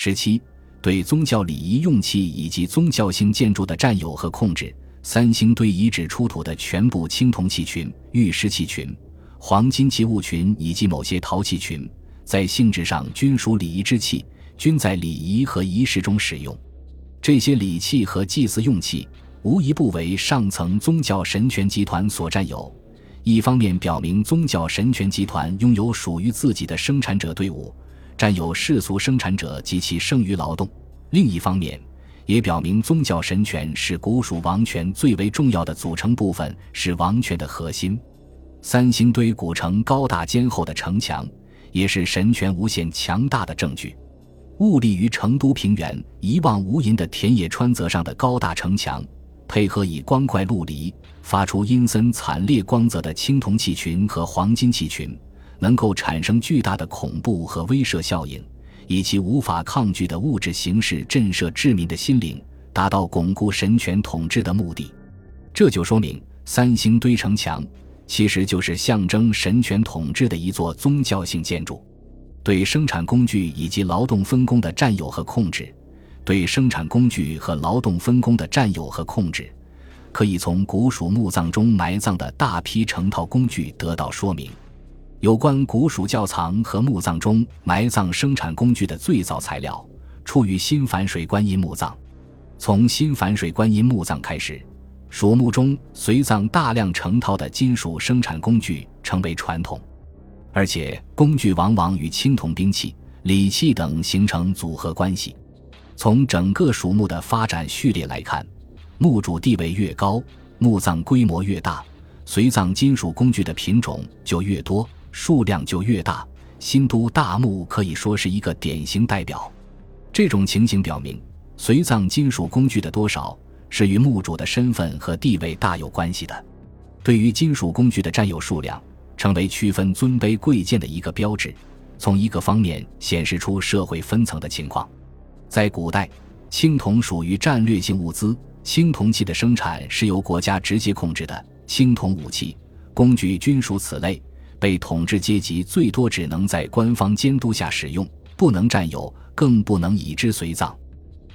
十七，对宗教礼仪用器以及宗教性建筑的占有和控制。三星堆遗址出土的全部青铜器群、玉石器群、黄金器物群以及某些陶器群，在性质上均属礼仪之器，均在礼仪和仪式中使用。这些礼器和祭祀用器，无一不为上层宗教神权集团所占有。一方面表明宗教神权集团拥有属于自己的生产者队伍，占有世俗生产者及其剩余劳动；另一方面，也表明宗教神权是古蜀王权最为重要的组成部分，是王权的核心。三星堆古城高大坚厚的城墙，也是神权无限强大的证据。兀立于成都平原一望无垠的田野川泽上的高大城墙。配合以光怪陆离、发出阴森惨烈光泽的青铜器群和黄金器群，能够产生巨大的恐怖和威慑效应，以其无法抗拒的物质形式震慑治民的心灵，达到巩固神权统治的目的。这就说明，三星堆城墙其实就是象征神权统治的一座宗教性建筑，对生产工具以及劳动分工的占有和控制。对生产工具和劳动分工的占有和控制，可以从古蜀墓葬中埋葬的大批成套工具得到说明。有关古蜀窖藏和墓葬中埋葬生产工具的最早材料，出于新反水观音墓葬。从新反水观音墓葬开始，蜀墓中随葬大量成套的金属生产工具成为传统，而且工具往往与青铜兵器、礼器等形成组合关系。从整个蜀墓的发展序列来看，墓主地位越高，墓葬规模越大，随葬金属工具的品种就越多，数量就越大。新都大墓可以说是一个典型代表。这种情形表明，随葬金属工具的多少是与墓主的身份和地位大有关系的。对于金属工具的占有数量，成为区分尊卑贵贱的一个标志，从一个方面显示出社会分层的情况。在古代，青铜属于战略性物资，青铜器的生产是由国家直接控制的。青铜武器、工具均属此类，被统治阶级最多只能在官方监督下使用，不能占有，更不能以之随葬。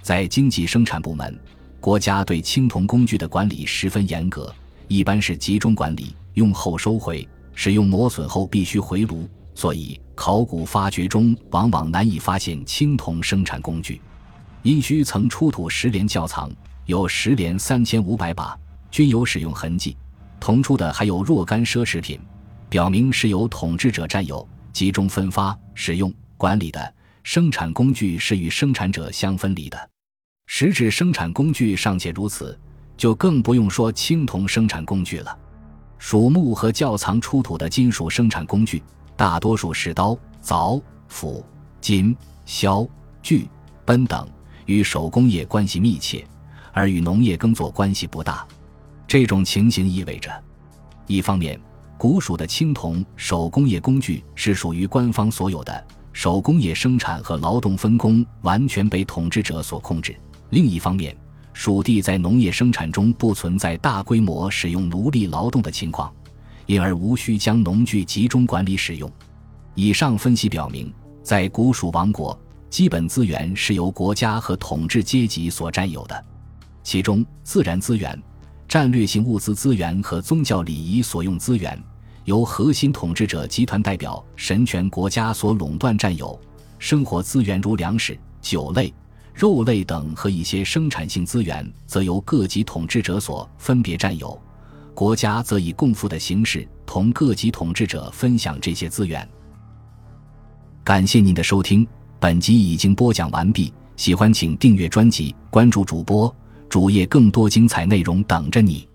在经济生产部门，国家对青铜工具的管理十分严格，一般是集中管理，用后收回，使用磨损后必须回炉。所以，考古发掘中往往难以发现青铜生产工具。殷墟曾出土石镰窖藏，有石镰三千五百把，均有使用痕迹。同出的还有若干奢侈品，表明是由统治者占有、集中分发、使用、管理的。生产工具是与生产者相分离的。实质生产工具尚且如此，就更不用说青铜生产工具了。蜀墓和窖藏出土的金属生产工具。大多数是刀、凿、斧、金、削、锯、奔等，与手工业关系密切，而与农业耕作关系不大。这种情形意味着，一方面，古蜀的青铜手工业工具是属于官方所有的，手工业生产和劳动分工完全被统治者所控制；另一方面，蜀地在农业生产中不存在大规模使用奴隶劳动的情况。因而无需将农具集中管理使用。以上分析表明，在古蜀王国，基本资源是由国家和统治阶级所占有的，其中自然资源、战略性物资资源和宗教礼仪所用资源，由核心统治者集团代表神权国家所垄断占有；生活资源如粮食、酒类、肉类等和一些生产性资源，则由各级统治者所分别占有。国家则以共富的形式同各级统治者分享这些资源。感谢您的收听，本集已经播讲完毕。喜欢请订阅专辑，关注主播主页，更多精彩内容等着你。